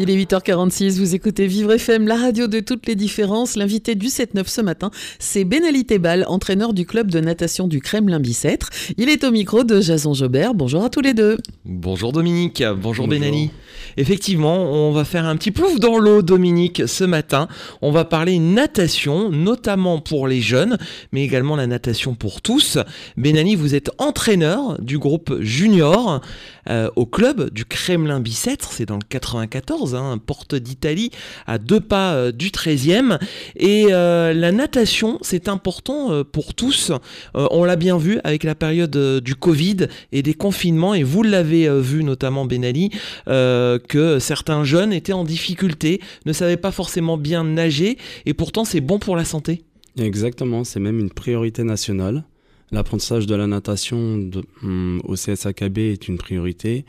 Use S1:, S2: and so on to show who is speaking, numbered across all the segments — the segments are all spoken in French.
S1: Il est 8h46, vous écoutez Vivre FM, la radio de toutes les différences. L'invité du 7-9 ce matin, c'est Ben Ali Tebal, entraîneur du club de natation du Kremlin-Bicêtre. Il est au micro de Jason Jobert. Bonjour à tous les deux.
S2: Bonjour Dominique, bonjour,
S3: Bonjour.
S2: Benali. Effectivement, on va faire un petit plouf dans l'eau Dominique ce matin. On va parler natation, notamment pour les jeunes, mais également la natation pour tous. Benali, vous êtes entraîneur du groupe junior euh, au club du Kremlin-Bicêtre, c'est dans le 94, hein, porte d'Italie, à deux pas euh, du 13e. Et euh, la natation, c'est important pour tous. On l'a bien vu avec la période du Covid et des confinements, et vous l'avez vu notamment Benali, euh, que certains jeunes étaient en difficulté, ne savaient pas forcément bien nager, et pourtant c'est bon pour la santé.
S4: Exactement, c'est même une priorité nationale. L'apprentissage de la natation de- hum, au CSAKB est une priorité.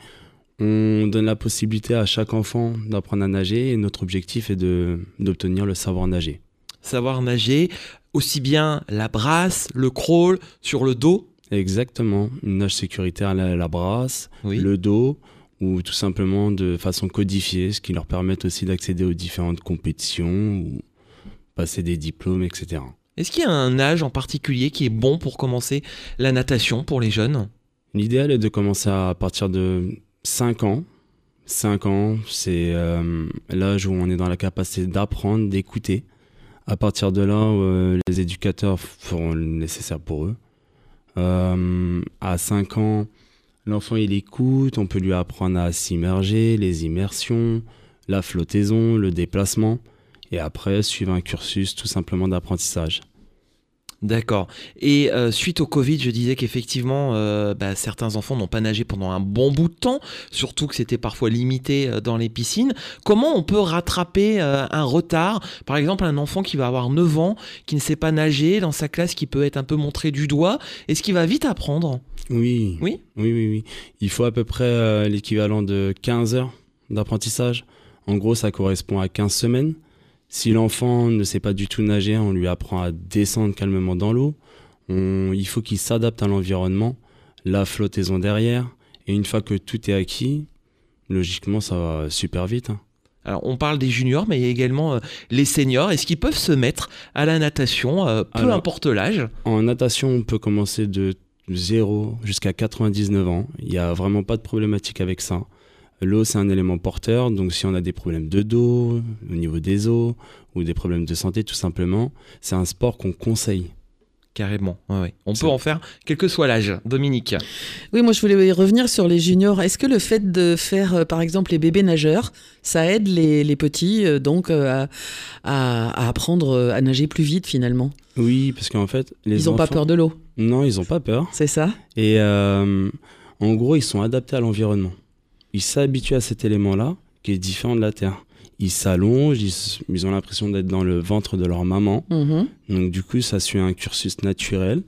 S4: On donne la possibilité à chaque enfant d'apprendre à nager et notre objectif est d'obtenir le savoir nager.
S2: Savoir nager, aussi bien la brasse, le crawl, sur le dos.
S4: Exactement, une nage sécuritaire à la, la brasse,
S2: Oui.
S4: le dos ou tout simplement de façon codifiée, ce qui leur permet aussi d'accéder aux différentes compétitions ou passer des diplômes, etc.
S2: Est-ce qu'il y a un âge en particulier qui est bon pour commencer la natation pour les jeunes?
S4: L'idéal est de commencer à partir de 5 ans. 5 ans, c'est euh, l'âge où on est dans la capacité d'apprendre, d'écouter. À partir de là, euh, les éducateurs feront le nécessaire pour eux. Euh, à 5 ans, l'enfant il écoute, on peut lui apprendre à s'immerger, les immersions, la flottaison, le déplacement. Et après, suivre un cursus tout simplement d'apprentissage.
S2: D'accord. Et euh, suite au Covid, je disais qu'effectivement, euh, bah, certains enfants n'ont pas nagé pendant un bon bout de temps, surtout que c'était parfois limité euh, dans les piscines. Comment on peut rattraper un retard? Par exemple, un enfant qui va avoir 9 ans, qui ne sait pas nager, dans sa classe, qui peut être un peu montré du doigt, est-ce qu'il va vite apprendre?
S4: Oui.
S2: Oui?
S4: Oui, oui, oui. Il faut à peu près l'équivalent de 15 heures d'apprentissage. En gros, ça correspond à 15 semaines. Si l'enfant ne sait pas du tout nager, on lui apprend à descendre calmement dans l'eau. Il faut qu'il s'adapte à l'environnement, la flottaison derrière. Et une fois que tout est acquis, logiquement, ça va super vite. hein.
S2: Alors, on parle des juniors, mais il y a également euh, les seniors. Est-ce qu'ils peuvent se mettre à la natation, euh, peu
S4: Alors-
S2: importe l'âge?
S4: En natation, on peut commencer de 0 jusqu'à 99 ans. Il n'y a vraiment pas de problématique avec ça. L'eau, c'est un élément porteur, donc si on a des problèmes de dos, au niveau des os, ou des problèmes de santé tout simplement, c'est un sport qu'on conseille.
S2: Carrément, ouais, ouais. On peut en faire quel que soit l'âge. Dominique
S1: Oui, moi je voulais revenir sur les juniors. Est-ce que le fait de faire, euh, par exemple, les bébés nageurs, ça aide les, les petits euh, donc euh, à, à- à apprendre à nager plus vite finalement?
S4: Oui, parce qu'en fait, les
S1: Ils n'ont pas peur de l'eau,
S4: Non, ils n'ont pas peur.
S1: c'est ça?
S4: Et euh, en gros, ils sont adaptés à l'environnement. Ils s'habituent à cet élément-là, qui est différent de la Terre. Ils s'allongent, ils, ont l'impression d'être dans le ventre de leur maman.
S1: Mhm.
S4: Donc du coup, ça suit un cursus naturel.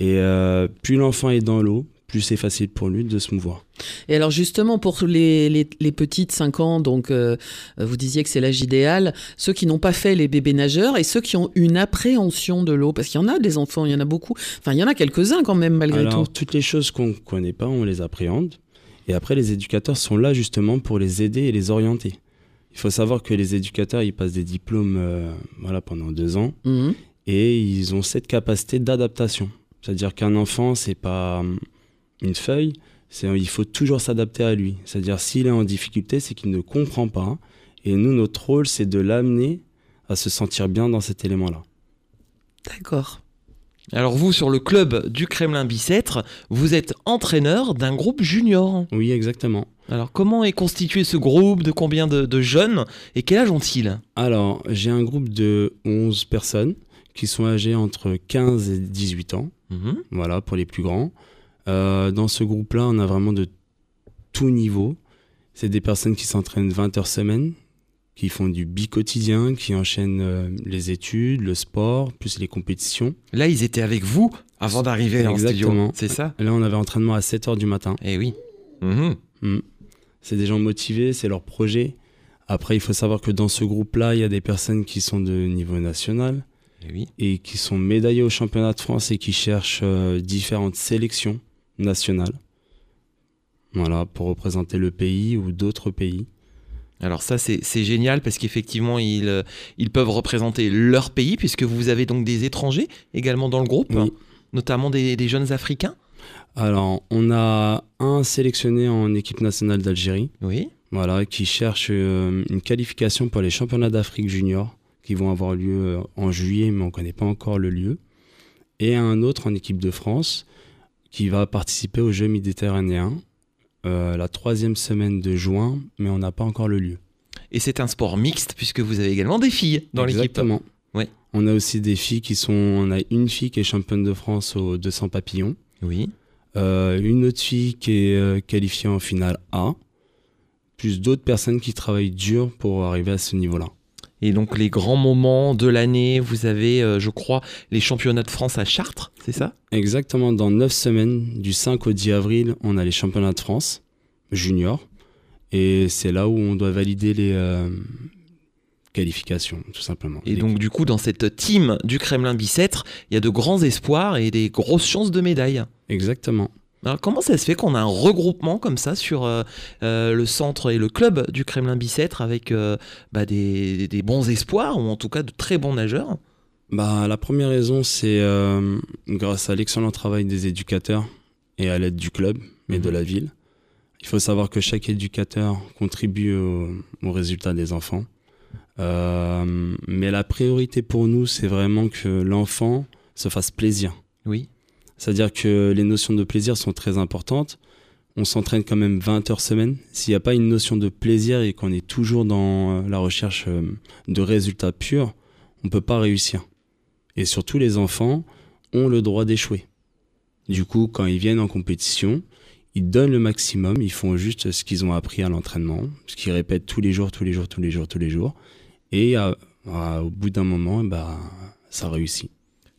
S4: Et euh, plus l'enfant est dans l'eau, plus c'est facile pour lui de se mouvoir.
S1: Et alors justement pour les, les, les petites 5 ans, donc euh, vous disiez que c'est l'âge idéal, ceux qui n'ont pas fait les bébés nageurs et ceux qui ont une appréhension de l'eau, parce qu'il y en a des enfants, il y en a beaucoup, enfin il y en a quelques-uns quand même malgré
S4: Alors,
S1: tout.
S4: toutes les choses qu'on ne connaît pas, on les appréhende. Et après, les éducateurs sont là justement pour les aider et les orienter. Il faut savoir que les éducateurs, ils passent des diplômes euh, voilà, pendant deux ans.
S1: Mhm.
S4: et ils ont cette capacité d'adaptation. C'est-à-dire qu'un enfant, c'est pas hum, une feuille, il faut toujours s'adapter à lui. C'est-à-dire s'il est en difficulté, c'est qu'il ne comprend pas. Et nous, notre rôle, c'est de l'amener à se sentir bien dans cet élément-là.
S1: D'accord.
S2: Alors vous, sur le club du Kremlin-Bicêtre, vous êtes entraîneur d'un groupe junior.
S4: Oui, exactement.
S2: Alors comment est constitué ce groupe? De combien de, de jeunes? Et quel âge ont-ils?
S4: Alors, j'ai un groupe de 11 personnes qui sont âgées entre 15 et 18 ans.
S2: Mhm.
S4: voilà, pour les plus grands. Euh, dans ce groupe-là, on a vraiment de tout niveau. C'est des personnes qui s'entraînent 20 heures semaine, qui font du bi-quotidien, qui enchaînent euh, les études, le sport, plus les compétitions.
S2: Là, ils étaient avec vous Avant d'arriver en studio,
S4: Exactement.
S2: c'est ça?
S4: Là, on avait entraînement à 7h du matin.
S2: Eh oui. Mhm.
S4: Mm. C'est des gens motivés, c'est leur projet. Après, il faut savoir que dans ce groupe-là, il y a des personnes qui sont de niveau national
S2: Eh oui.
S4: et qui sont médaillées au championnat de France et qui cherchent euh, différentes sélections nationales. Voilà, pour représenter le pays ou d'autres pays.
S2: Alors ça, c'est génial parce qu'effectivement, ils, euh, ils peuvent représenter leur pays puisque vous avez donc des étrangers également dans le groupe,
S4: Oui.
S2: notamment des, des jeunes Africains.
S4: Alors, on a un sélectionné en équipe nationale d'Algérie,
S2: Oui.
S4: voilà, qui cherche euh, une qualification pour les championnats d'Afrique junior qui vont avoir lieu euh, en juillet, mais on ne connaît pas encore le lieu. Et un autre en équipe de France qui va participer aux Jeux méditerranéens euh, la troisième semaine de juin, mais on n'a pas encore le lieu.
S2: Et c'est un sport mixte puisque vous avez également des filles dans l'équipe.
S4: Exactement.
S2: Ouais.
S4: On a aussi des filles qui sont. On a une fille qui est championne de France aux 200 papillons.
S2: Oui.
S4: Euh, une autre fille qui est euh, qualifiée en finale A, plus d'autres personnes qui travaillent dur pour arriver à ce niveau-là.
S2: Et donc les grands moments de l'année, vous avez, euh, je crois, les championnats de France à Chartres, c'est ça?
S4: Exactement, dans 9 semaines, du 5 au 10 avril, on a les championnats de France junior. Et c'est là où on doit valider les euh, qualifications, tout simplement.
S2: Et
S4: Les-
S2: donc du coup, dans cette team du Kremlin Bicêtre, il y a de grands espoirs et des grosses chances de médailles.
S4: Exactement.
S2: Alors comment ça se fait qu'on a un regroupement comme ça sur euh, euh, le centre et le club du Kremlin Bicêtre avec euh, bah, des, des bons espoirs ou en tout cas de très bons nageurs?
S4: Bah, la première raison, c'est grâce à l'excellent travail des éducateurs et à l'aide du club et de
S2: Mhm.
S4: la ville. Il faut savoir que chaque éducateur contribue au, au résultat des enfants. Mais la priorité pour nous, c'est vraiment que l'enfant se fasse plaisir.
S2: Oui.
S4: C'est-à-dire que les notions de plaisir sont très importantes. On s'entraîne quand même 20 heures semaine. S'il n'y a pas une notion de plaisir et qu'on est toujours dans euh, la recherche euh, de résultats purs, on ne peut pas réussir. Et surtout, les enfants ont le droit d'échouer. Du coup, quand ils viennent en compétition, ils donnent le maximum, ils font juste ce qu'ils ont appris à l'entraînement, ce qu'ils répètent tous les jours, tous les jours, tous les jours, tous les jours. Et au bout d'un moment, bah, ça réussit.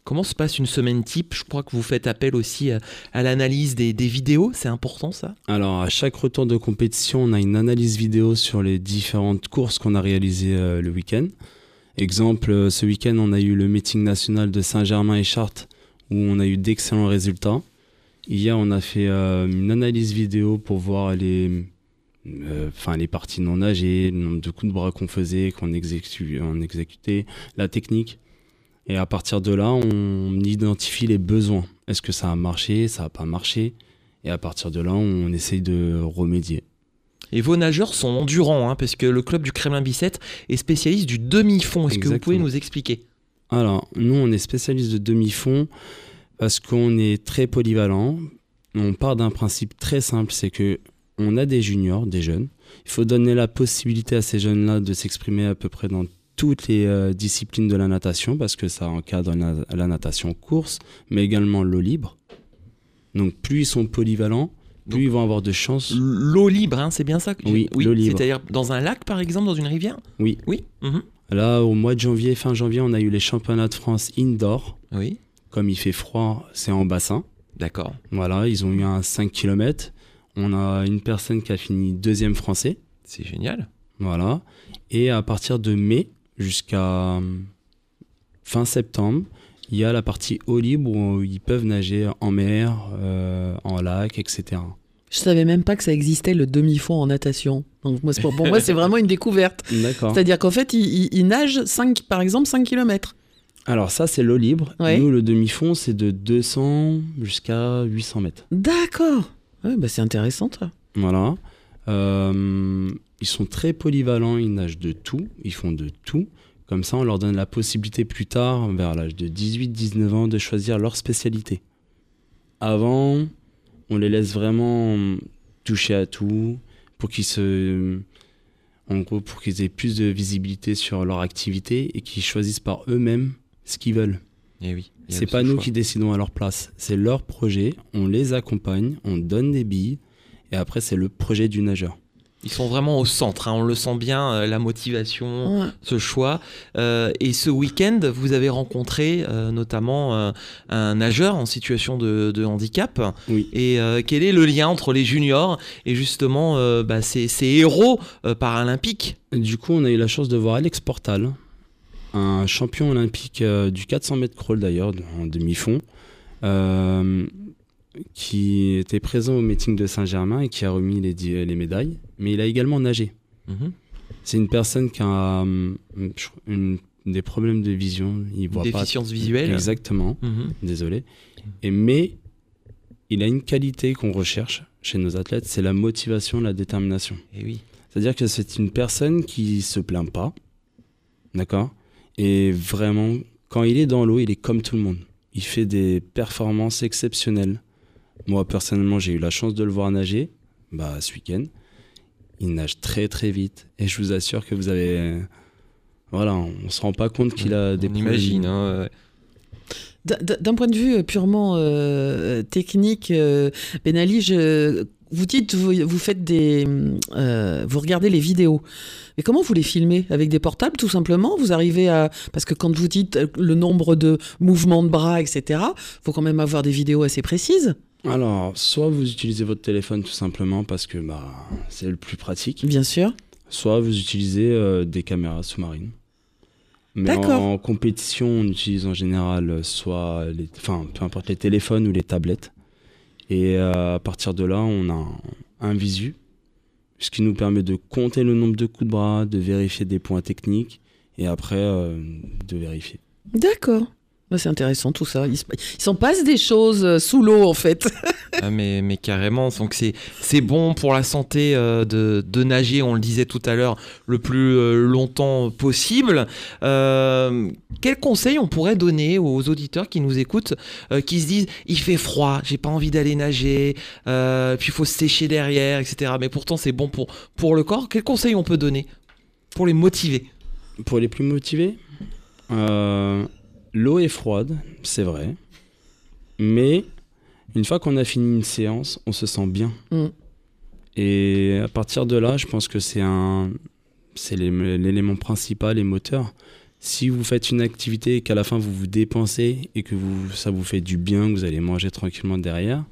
S2: Comment se passe une semaine type? Je crois que vous faites appel aussi à, l'analyse des, vidéos, c'est important ça?
S4: Alors, à chaque retour de compétition, on a une analyse vidéo sur les différentes courses qu'on a réalisées euh, le week-end. Exemple, euh, ce week-end, on a eu le meeting national de Saint-Germain et Chartres, où on a eu d'excellents résultats. Hier, on a fait euh, une analyse vidéo pour voir les, les parties non nagées, le nombre de coups de bras qu'on faisait, qu'on exécu- on exécutait, la technique. Et à partir de là, on identifie les besoins. Est-ce que ça a marché, ça n'a pas marché? Et à partir de là, on essaye de remédier.
S2: Et vos nageurs sont endurants, hein, parce que le club du Kremlin Bicêtre est spécialiste du demi-fond. Est-ce que vous pouvez nous expliquer?
S4: Alors, nous, on est spécialiste de demi-fond parce qu'on est très polyvalent. On part d'un principe très simple, c'est que on a des juniors, des jeunes. Il faut donner la possibilité à ces jeunes-là de s'exprimer à peu près dans toutes les euh, disciplines de la natation parce que ça encadre la, la natation course, mais également l'eau libre. Donc, plus ils sont polyvalents, plus
S2: Donc,
S4: ils vont avoir de chances.
S2: L'eau libre, hein, c'est bien ça que-
S4: Oui, l'eau libre.
S2: C'est-à-dire dans un lac, par exemple, dans une rivière
S4: Oui.
S2: Oui. mhm.
S4: Là, au mois de janvier, fin janvier, on a eu les championnats de France indoor.
S2: Oui.
S4: Comme il fait froid, c'est en bassin.
S2: D'accord.
S4: Voilà, ils ont eu un 5 km. On a une personne qui a fini deuxième français.
S2: C'est génial.
S4: Voilà. Et à partir de mai jusqu'à hum, fin septembre, il y a la partie eau libre où ils peuvent nager en mer, euh, en lac, etc.
S1: Je savais même pas que ça existait le demi-fond en natation. Donc moi, pour, pour moi, c'est vraiment une découverte. C'est-à-dire qu'en fait, il, il- il nage 5, par exemple 5 km.
S4: Alors ça, c'est l'eau libre.
S1: Ouais.
S4: Nous, le demi-fond, c'est de 200 jusqu'à 800 mètres.
S1: D'accord. Ouais, bah c'est intéressant, ça.
S4: Voilà. Euh, ils sont très polyvalents, ils nagent de tout, ils font de tout. Comme ça, on leur donne la possibilité plus tard, vers l'âge de 18-19 ans, de choisir leur spécialité. Avant, on les laisse vraiment toucher à tout pour qu'ils se. En gros, pour qu'ils aient plus de visibilité sur leur activité et qu'ils choisissent par eux-mêmes ce qu'ils veulent.
S2: Et oui. y a
S4: C'est
S2: ce
S4: pas nous
S2: choix.
S4: qui décidons à leur place. C'est leur projet. On les accompagne, on donne des billes. Et après, c'est le projet du nageur.
S2: Ils sont vraiment au centre, hein. on le sent bien, euh, la motivation,
S1: Ouais.
S2: ce choix. Euh, et ce week-end, vous avez rencontré euh, notamment euh, un nageur en situation de, de handicap.
S4: Oui.
S2: Et euh, quel est le lien entre les juniors et justement euh, bah, ces, ces héros euh, paralympiques?
S4: Du coup, on a eu la chance de voir Alex Portal, un champion olympique euh, du 400 mètres crawl d'ailleurs, en demi-fond, euh, qui était présent au meeting de Saint-Germain et qui a remis les, médailles. Mais il a également nagé. C'est une personne qui a hum, une- des problèmes de vision. Il voit pas
S2: Déficience visuelle.
S4: Exactement.
S2: Mhm.
S4: Désolé. Et mais il a une qualité qu'on recherche chez nos athlètes, c'est la motivation, la détermination.
S2: Et oui.
S4: C'est-à-dire que c'est une personne qui se plaint pas, d'accord? Et vraiment, quand il est dans l'eau, il est comme tout le monde. Il fait des performances exceptionnelles. Moi, personnellement, j'ai eu la chance de le voir nager, bah, ce week-end. Il nage très très vite. Et je vous assure que vous avez... Voilà, on se rend pas compte qu'il a des
S2: On
S4: problèmes.
S2: imagine. hein, ouais.
S1: D'un- point de vue euh, purement euh, technique, euh, Ben Ali, je- vous dites, vous, vous faites des, euh, vous regardez les vidéos. Mais comment vous les filmez? Avec des portables, tout simplement? Vous arrivez à, parce que quand vous dites le nombre de mouvements de bras, etc., faut quand même avoir des vidéos assez précises.
S4: Alors, soit vous utilisez votre téléphone tout simplement parce que bah, c'est le plus pratique,
S1: Bien sûr.
S4: soit vous utilisez euh, des caméras sous-marines. Mais en, compétition, on utilise en général euh, soit les, enfin, peu importe les téléphones ou les tablettes. Et euh, à partir de là, on a un, un visu, ce qui nous permet de compter le nombre de coups de bras, de vérifier des points techniques et après euh, de vérifier.
S1: D'accord. Bah, c'est intéressant tout ça. Il, se- il s'en passe des choses euh, sous l'eau en fait.
S2: Ah, mais, mais carrément, donc c'est c'est bon pour la santé euh, de, de nager, on le disait tout à l'heure, le plus euh, longtemps possible. Euh, quel conseil on pourrait donner aux auditeurs qui nous écoutent, euh, qui se disent il fait froid, j'ai pas envie d'aller nager, euh, puis il faut se sécher derrière, etc. Mais pourtant c'est bon pour, pour le corps. Quel conseil on peut donner pour les motiver?
S4: Pour les plus motivés, euh, l'eau est froide, c'est vrai. Mais une fois qu'on a fini une séance, on se sent bien.
S1: Mm.
S4: Et à partir de là, je pense que c'est un, c'est l'é- l'élément principal et moteur. Si vous faites une activité et qu'à la fin vous vous dépensez et que vous, ça vous fait du bien, que vous allez manger tranquillement derrière,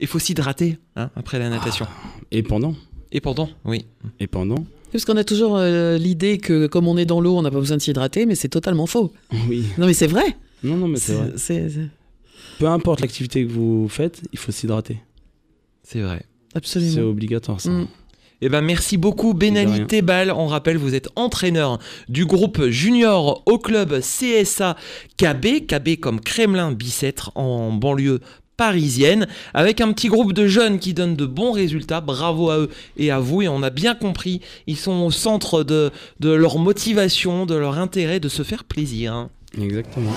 S2: Il faut s'hydrater hein, après la natation.
S4: et pendant,
S2: Et pendant, oui.
S4: et pendant,
S1: Parce qu'on a toujours euh, l'idée que comme on est dans l'eau, on n'a pas besoin de s'hydrater, mais c'est totalement faux.
S4: oui.
S1: Non mais c'est vrai.
S4: Non, non, mais c'est vrai.
S1: C'est c'est-
S4: Peu importe l'activité que vous faites, il faut s'hydrater.
S2: C'est vrai.
S4: C'est
S1: absolument.
S4: obligatoire ça.
S1: Mm.
S2: Eh ben merci beaucoup Benali. Tebal. On rappelle, vous êtes entraîneur du groupe junior au club CSA KB, KB comme Kremlin Bicêtre en banlieue parisienne, avec un petit groupe de jeunes qui donnent de bons résultats. Bravo à eux et à vous. Et on a bien compris, ils sont au centre de, de leur motivation, de leur intérêt de se faire plaisir. hein.
S4: Exactement.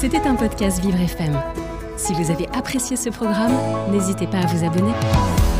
S5: C'était un podcast Vivre FM. Si vous avez apprécié ce programme, n'hésitez pas à vous abonner.